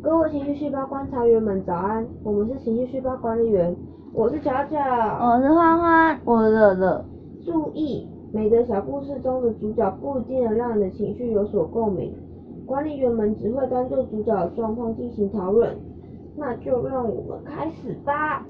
各位情绪细胞观察员们早安，我们是情绪细胞管理员，我是巧巧，我是欢欢，我是乐乐。注意，每个小故事中的主角不一定能让你的情绪有所共鸣，管理员们只会单就主角的状况进行讨论，那就让我们开始吧。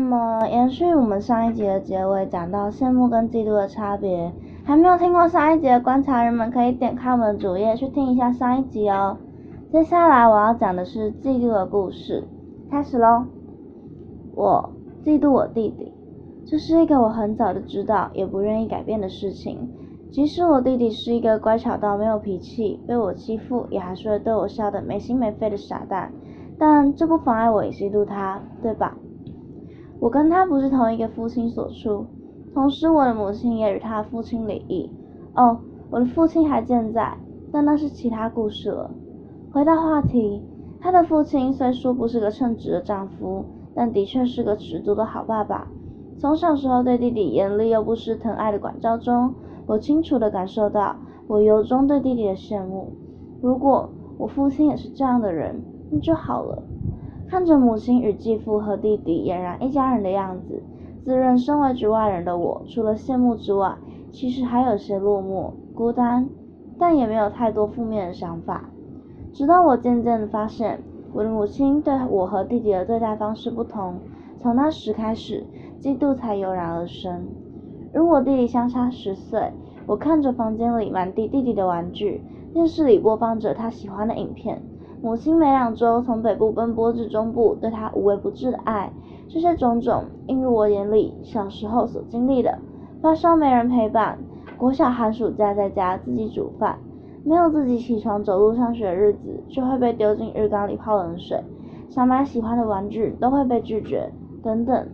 那么，延续我们上一集的结尾，讲到羡慕跟嫉妒的差别。还没有听过上一集的观察人们，可以点开我们的主页去听一下上一集哦。接下来我要讲的是嫉妒的故事，开始喽。我嫉妒我弟弟，这是一个我很早就知道，也不愿意改变的事情。即使我弟弟是一个乖巧到没有脾气，被我欺负也还是会对我笑得没心没肺的傻蛋，但这不妨碍我也嫉妒他，对吧？我跟他不是同一个父亲所出，同时我的母亲也与他父亲离异。哦，我的父亲还健在，但那是其他故事了。回到话题，他的父亲虽说不是个称职的丈夫，但的确是个十足的好爸爸。从小时候对弟弟严厉又不失疼爱的管教中，我清楚地感受到我由衷对弟弟的羡慕。如果我父亲也是这样的人，那就好了。看着母亲与继父和弟弟俨然一家人的样子，自认身为局外人的我，除了羡慕之外，其实还有些落寞、孤单，但也没有太多负面的想法。直到我渐渐的发现，我的母亲对我和弟弟的对待方式不同，从那时开始，嫉妒才油然而生。与我弟弟相差十岁，我看着房间里满地弟弟的玩具，电视里播放着他喜欢的影片。母亲每两周从北部奔波至中部，对他无微不至的爱，这些种种映入我眼里。小时候所经历的，发烧没人陪伴，国小寒暑假在家自己煮饭，没有自己起床走路上学的日子，就会被丢进浴缸里泡冷水，想买喜欢的玩具都会被拒绝，等等，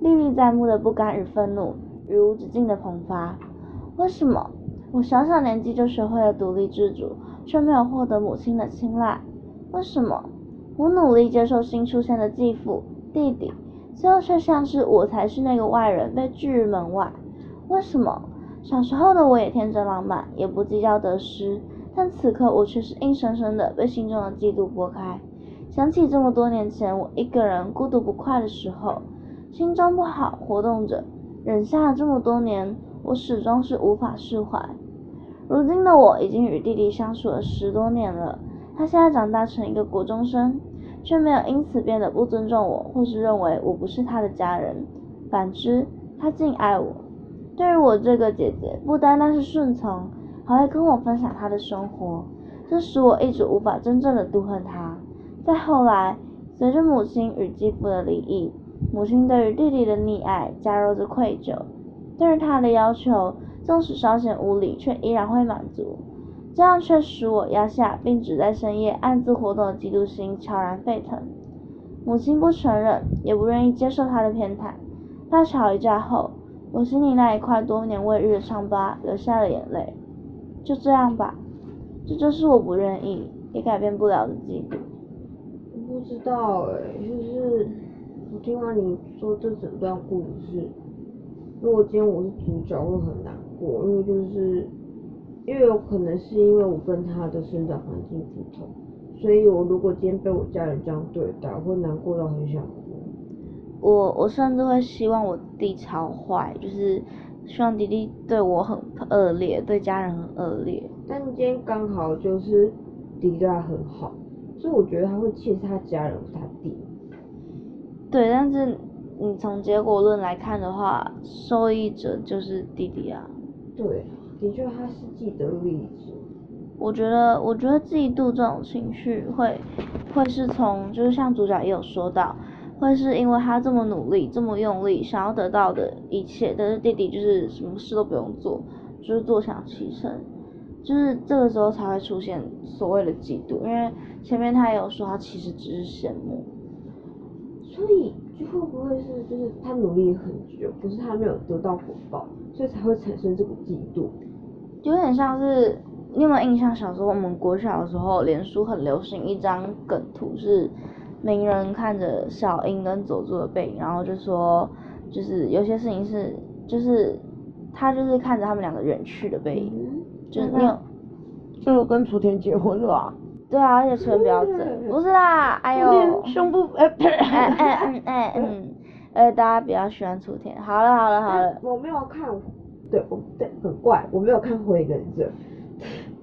历历在目的不甘与愤怒，与无止境的迸发。为什么我小小年纪就学会了独立自主，却没有获得母亲的青睐？为什么我努力接受新出现的继父、弟弟，最后却像是我才是那个外人，被拒于门外？为什么小时候的我也天真浪漫，也不计较得失，但此刻我却是硬生生的被心中的嫉妒拨开？想起这么多年前我一个人孤独不快的时候，心中不好活动着，忍下了这么多年，我始终是无法释怀。如今的我已经与弟弟相处了十多年了。他现在长大成一个国中生，却没有因此变得不尊重我，或是认为我不是他的家人。反之，他竟爱我。对于我这个姐姐，不单单是顺从，还会跟我分享他的生活，这使我一直无法真正的妒恨他。再后来，随着母亲与继父的离异，母亲对于弟弟的溺爱加入着愧疚，对于他的要求，纵使稍显无理，却依然会满足。这样却使我压下并只在深夜暗自活动的嫉妒心悄然沸腾。母亲不承认，也不愿意接受他的偏袒。大吵一架后，我心里那一块多年未愈的伤疤流下了眼泪。就这样吧，这就是我不愿意也改变不了的嫉妒。不知道哎，就是我听完你说这整段故事，如果今天我是主角，会很难过，因为就是。因为有可能是因为我跟他的生长环境不同，所以我如果今天被我家人这样对待，我会难过到很想哭。我我甚至会希望我弟超坏，就是希望弟弟对我很恶劣，对家人很恶劣。但今天刚好就是弟弟对他很好，所以我觉得他会气他家人他弟。对，但是你从结果论来看的话，受益者就是弟弟啊。对。的确，他是既得利益者。我觉得，我觉得嫉妒这种情绪会，会是从，就是像主角也有说到，会是因为他这么努力，这么用力，想要得到的一切，但是弟弟就是什么事都不用做，就是坐享其成，就是这个时候才会出现所谓的嫉妒，因为前面他也有说，他其实只是羡慕。所以，就会不会是，就是他努力很久，可是他没有得到回报，所以才会产生这个嫉妒。有点像是，你有没有印象？小时候我们国小的时候，脸书很流行一张梗图，是名人看着小樱跟佐助的背影，然后就说，就是有些事情是，就是他就是看着他们两个远去的背影，嗯，就是你有就跟雏田结婚了啊。对啊，而且唇比较正，不是啦，哎呦，胸部 哎，哎哎嗯哎嗯，呃，大家比较喜欢雏田。好了好了好了，我没有看，对，我对很怪，我没有看《火影忍者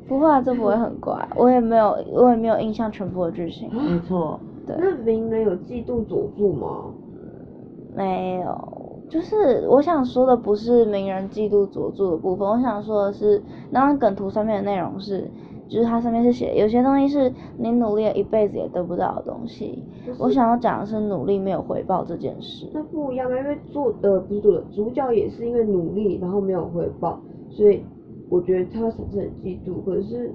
不会啊，这不会很怪，我也没有我也没有印象全部的剧情，没错。对》。，那鸣人有嫉妒佐助吗？没有。就是我想说的不是鸣人嫉妒佐助的部分，我想说的是那张梗图上面的内容是，就是它上面是写有些东西是你努力了一辈子也得不到的东西。我想要讲的是努力没有回报这件事。那不一样啊，因为做呃不是做的主角也是因为努力，然后没有回报，所以我觉得他会产生很嫉妒。可是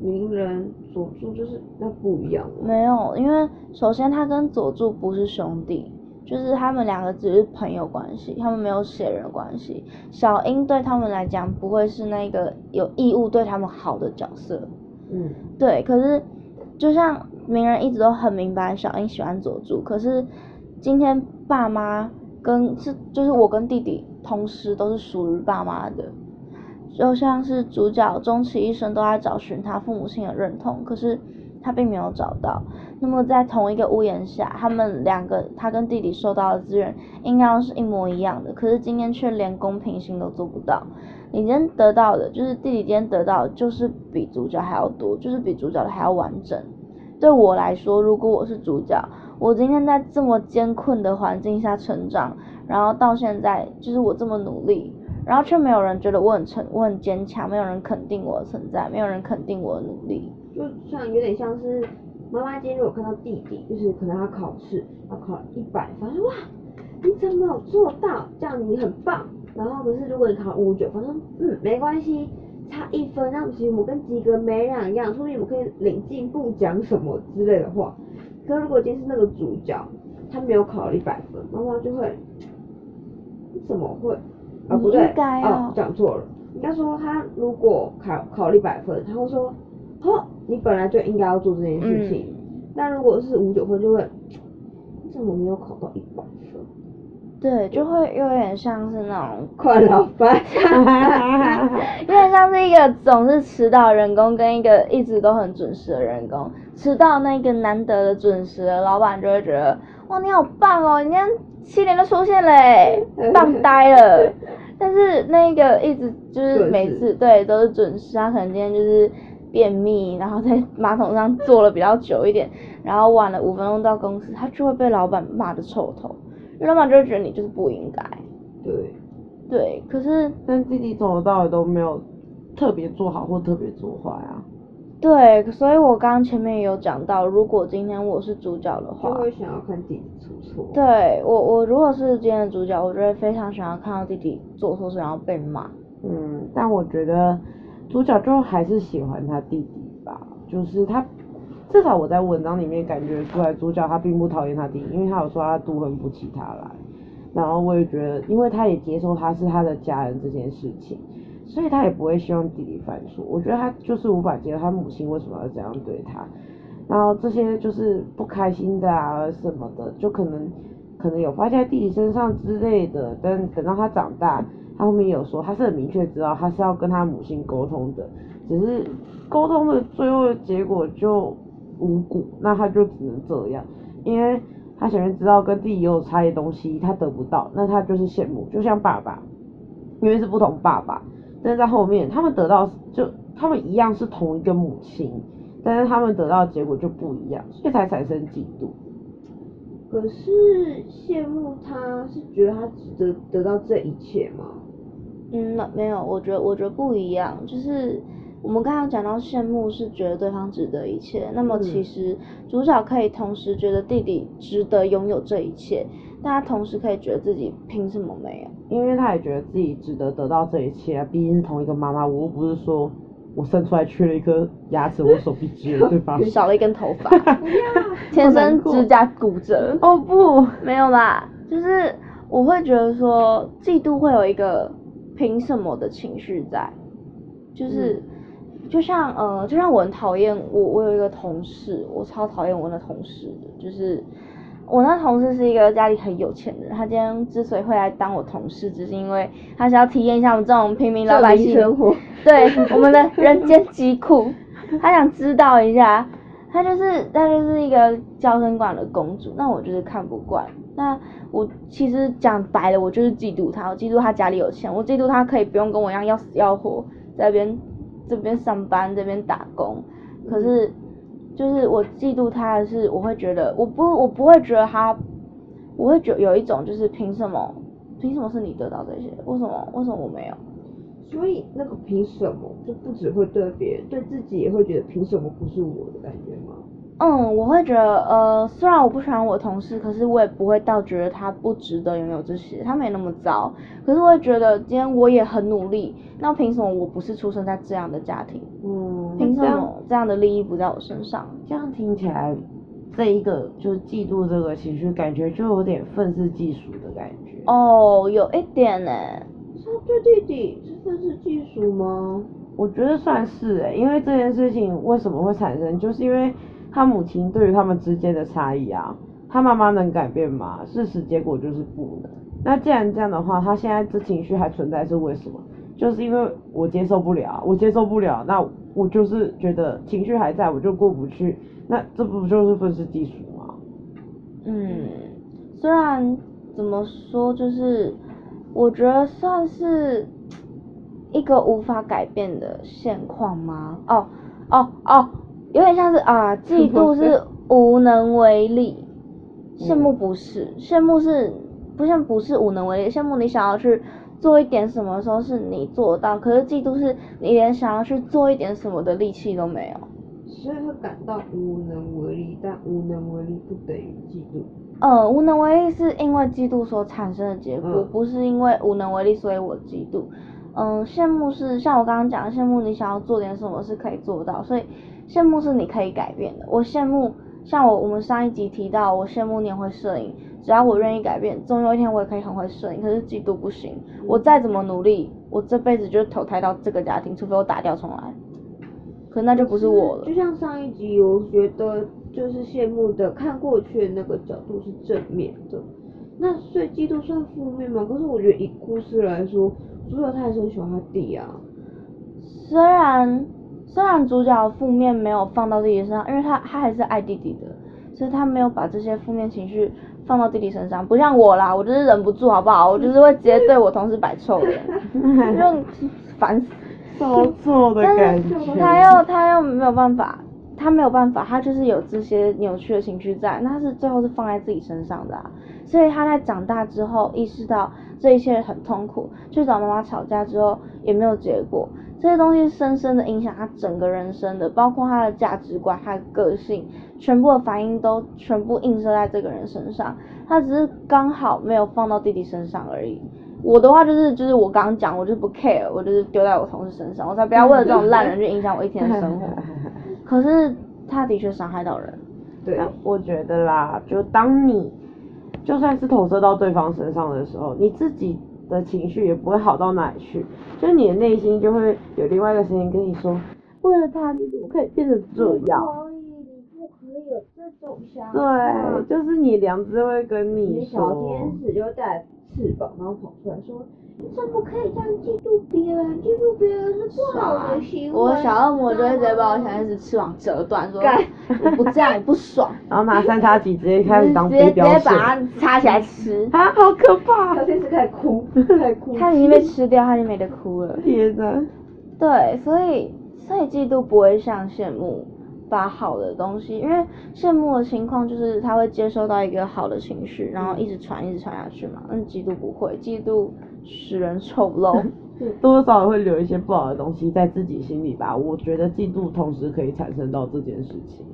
鸣人佐助就是那不一样哦。没有，因为首先他跟佐助不是兄弟，就是他们两个只是朋友关系，他们没有血缘关系。小英对他们来讲不会是那个有义务对他们好的角色，嗯，对。可是就像鸣人一直都很明白小英喜欢佐助，可是今天爸妈跟是就是我跟弟弟同时都是属于爸妈的。就像是主角终其一生都在找寻他父母亲的认同，可是他并没有找到。那么在同一个屋檐下，他们两个他跟弟弟受到的资源应该是一模一样的，可是今天却连公平性都做不到。你今天得到的，就是弟弟今天得到，就是比主角还要多，就是比主角的还要完整。对我来说，如果我是主角，我今天在这么艰困的环境下成长，然后到现在就是我这么努力，然后却没有人觉得我很成，我很坚强，没有人肯定我的存在，没有人肯定我的努力。就像有点像是妈妈今天如果看到弟弟，就是可能他考试，要考了一百分，说哇，你怎么有做到？这样你很棒。然后可是如果你考五十九分，说嗯没关系，差一分，那其实我跟及格没两样，说明我们可以领进步奖什么之类的话。可如果今天是那个主角，他没有考了一百分，妈妈就会，你怎么会？啊不对哦讲错了，应该说他如果考考了一百分，他会说，哦，你本来就应该要做这件事情。嗯但如果是五九分，就会，你 怎么没有考到一百分？对，就会有点像是那种，快老板，有点像是一个总是迟到的人工跟一个一直都很准时的人工，迟到那个难得的准时的老板就会觉得，哇，你好棒哦，你今天七点就出现嘞，棒呆了。但是那个一直就是每次对都是准时，他可能今天就是便秘，然后在马桶上坐了比较久一点，然后晚了五分钟到公司，他就会被老板骂的臭头，因为老板就会觉得你就是不应该。对，对，可是但弟弟从头到尾都没有特别做好或特别做坏啊。对，所以我刚刚前面也有讲到，如果今天我是主角的就话，会想要看弟弟出错。对我我如果是今天的主角，我就会非常想要看到弟弟做错事然后被骂。嗯，但我觉得主角就还是喜欢他弟弟吧，就是他至少我在文章里面感觉出来，主角他并不讨厌他弟弟，因为他有说他独恨不起他来。然后我也觉得，因为他也接受他是他的家人这件事情，所以他也不会希望弟弟犯错。我觉得他就是无法接受他母亲为什么要这样对他，然后这些就是不开心的啊什么的，就可能可能有发泄在弟弟身上之类的。但等到他长大，他后面有说他是很明确知道他是要跟他母亲沟通的，只是沟通的最后的结果就无果，那他就只能这样，因为他想要知道跟弟弟有差异的东西他得不到，那他就是羡慕，就像爸爸，因为是不同爸爸，但是在后面他们得到就他们一样是同一个母亲，但是他们得到的结果就不一样，所以才产生嫉妒。可是羡慕他是觉得他值得得到这一切吗？嗯，没没有，我觉得我觉得不一样，就是我们刚刚讲到羡慕是觉得对方值得一切，那么其嗯实主角可以同时觉得弟弟值得拥有这一切，但他同时可以觉得自己凭什么没有？因为他也觉得自己值得得到这一切啊，毕竟是同一个妈妈，我又不是说我生出来缺了一颗牙齿，我手臂只有，对吧？少了一根头发，天生指甲骨折。哦不，没有啦，就是我会觉得说，嫉妒会有一个凭什么的情绪在，就是、就像呃，就像我很讨厌我我有一个同事，我超讨厌我那同事的，就是我那同事是一个家里很有钱的人，他今天之所以会来当我同事，只是因为他想要体验一下我们这种平民老百姓生活，对我们的人间疾苦，他想知道一下。她就是她就是一个娇生惯的公主，那我就是看不惯。那我其实讲白了，我就是嫉妒他，我嫉妒他家里有钱，我嫉妒他可以不用跟我一样要死要活在这边这边上班这边打工。可是就是我嫉妒他的是，我会觉得我不我不会觉得他，我会觉有一种就是凭什么凭什么是你得到这些，为什么为什么我没有？所以那个凭什么就不只会对别人，对自己也会觉得凭什么不是我的感觉吗？嗯，我会觉得，呃，虽然我不喜欢我同事，可是我也不会到觉得他不值得拥有这些，他没那么糟。可是我会觉得，今天我也很努力，那凭什么我不是出生在这样的家庭？嗯，凭什么这样的利益不在我身上？这样听起来，这一个就是嫉妒这个情绪，感觉就有点愤世嫉俗的感觉。哦，有一点呢。他对弟弟是愤世嫉俗吗？我觉得算是诶，因为这件事情为什么会产生，就是因为他母亲对于他们之间的差异啊，他妈妈能改变吗？事实结果就是不能。那既然这样的话，他现在这情绪还存在是为什么？就是因为我接受不了，我接受不了，那我就是觉得情绪还在，我就过不去，那这不就是愤世嫉俗吗？嗯，虽然怎么说就是。我觉得算是一个无法改变的现况吗？哦哦哦，有点像是啊，嫉妒是无能为力，羡慕不是，羡慕是不像不是无能为力，羡慕你想要去做一点什么时候是你做到，可是嫉妒是你连想要去做一点什么的力气都没有，所以会感到无能为力，但无能为力不等于嫉妒。呃，无能为力是因为嫉妒所产生的结果，不是因为无能为力所以我嫉妒。嗯，羡慕是像我刚刚讲，羡慕你想要做点什么是可以做到，所以羡慕是你可以改变的。我羡慕像我我们上一集提到，我羡慕你会摄影，只要我愿意改变，总有一天我也可以很会摄影。可是嫉妒不行，我再怎么努力，我这辈子就投胎到这个家庭，除非我打掉重来。可那就不是我了。就像上一集，我觉得就是羡慕的看过去的那个角度是正面的，那所以嫉妒算负面吗？可是我觉得以故事来说，主角他还是很喜欢他弟啊。虽然虽然主角负面没有放到弟弟身上，因为他他还是爱弟弟的，所以他没有把这些负面情绪放到弟弟身上，不像我啦，我就是忍不住好不好？我就是会直接对我同事摆臭脸，就烦死。受挫的感觉，他又他又没有办法，他没有办法，他就是有这些扭曲的情绪在，那是最后是放在自己身上的，所以他在长大之后意识到这一切很痛苦，去找妈妈吵架之后也没有结果，这些东西深深的影响他整个人生的，包括他的价值观、他的个性，全部的反应都全部映射在这个人身上，他只是刚好没有放到弟弟身上而已。我的话就是就是我刚刚讲，我就不 care，我就是丢在我同事身上，我才不要为了这种烂人去影响我一天的生活。可是他的确伤害到人。对，我觉得啦，就当你就算是投射到对方身上的时候，你自己的情绪也不会好到哪里去，就是你的内心就会有另外一个声音跟你说，为了他你怎么可以变成这样？所以，你不可以有这种想法。对，就是你良知会跟你说。小天使就带。翅膀，然后跑出来说：“真不可以这样嫉妒别人，嫉妒别人是不好的行为。”我小恶魔就会直接把我小天使翅膀折断，说：“我不这样，我不爽。”然后拿三叉戟直接开始当飞镖直接把它插起来吃。啊，好可怕！小天使开始哭，开始哭。他已经被吃掉，他已经没得哭了。天哪！对，所以所以嫉妒不会像羡慕。把好的东西，因为羡慕的情况就是他会接收到一个好的情绪，然后一直传，一直传下去嘛。嗯，嫉妒不会，嫉妒使人丑陋，多少会留一些不好的东西在自己心里吧。我觉得嫉妒同时可以产生到这件事情。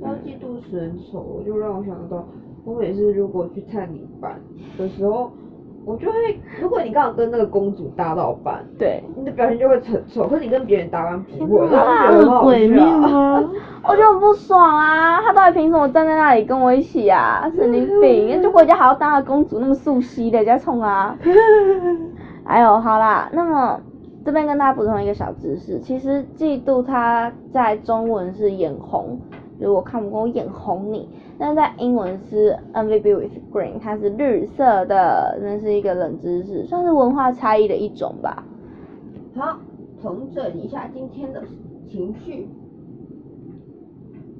然后嫉妒使人丑，就让我想到，我每次如果去探你班的时候。我就会，如果你刚好跟那个公主搭到班，对，你的表情就会很丑。可是你跟别人搭班不会，鬼面吗？我就很不爽啊！他到底凭什么站在那里跟我一起啊？神经病！就回家还要当个公主，那么素汐的在冲啊！哎呦，好啦，那么这边跟大家补充一个小知识，其实嫉妒它在中文是眼红，就是我看不过我眼红你。但在英文是 M V B with green，它是绿色的，那是一个冷知识，算是文化差异的一种吧。好，重整一下今天的情绪。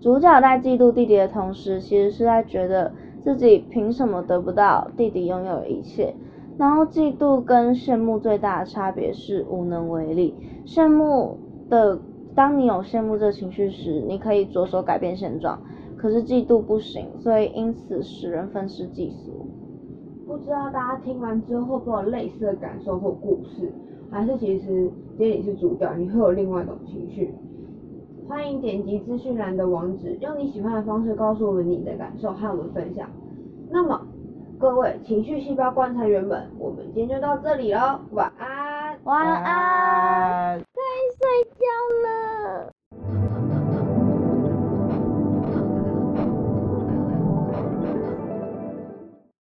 主角在嫉妒弟弟的同时，其实是在觉得自己凭什么得不到弟弟拥有的一切。然后嫉妒跟羡慕最大的差别是无能为力。羡慕的，当你有羡慕这情绪时，你可以着手改变现状，可是嫉妒不行，所以因此使人愤世嫉俗。不知道大家听完之后会有类似的感受或故事，还是其实今天你是主角，你会有另外一种情绪？欢迎点击资讯栏的网址，用你喜欢的方式告诉我们你的感受和我们分享。那么。各位情绪细胞观察员们，我们今天就到这里喽，晚安，晚安，睡觉了。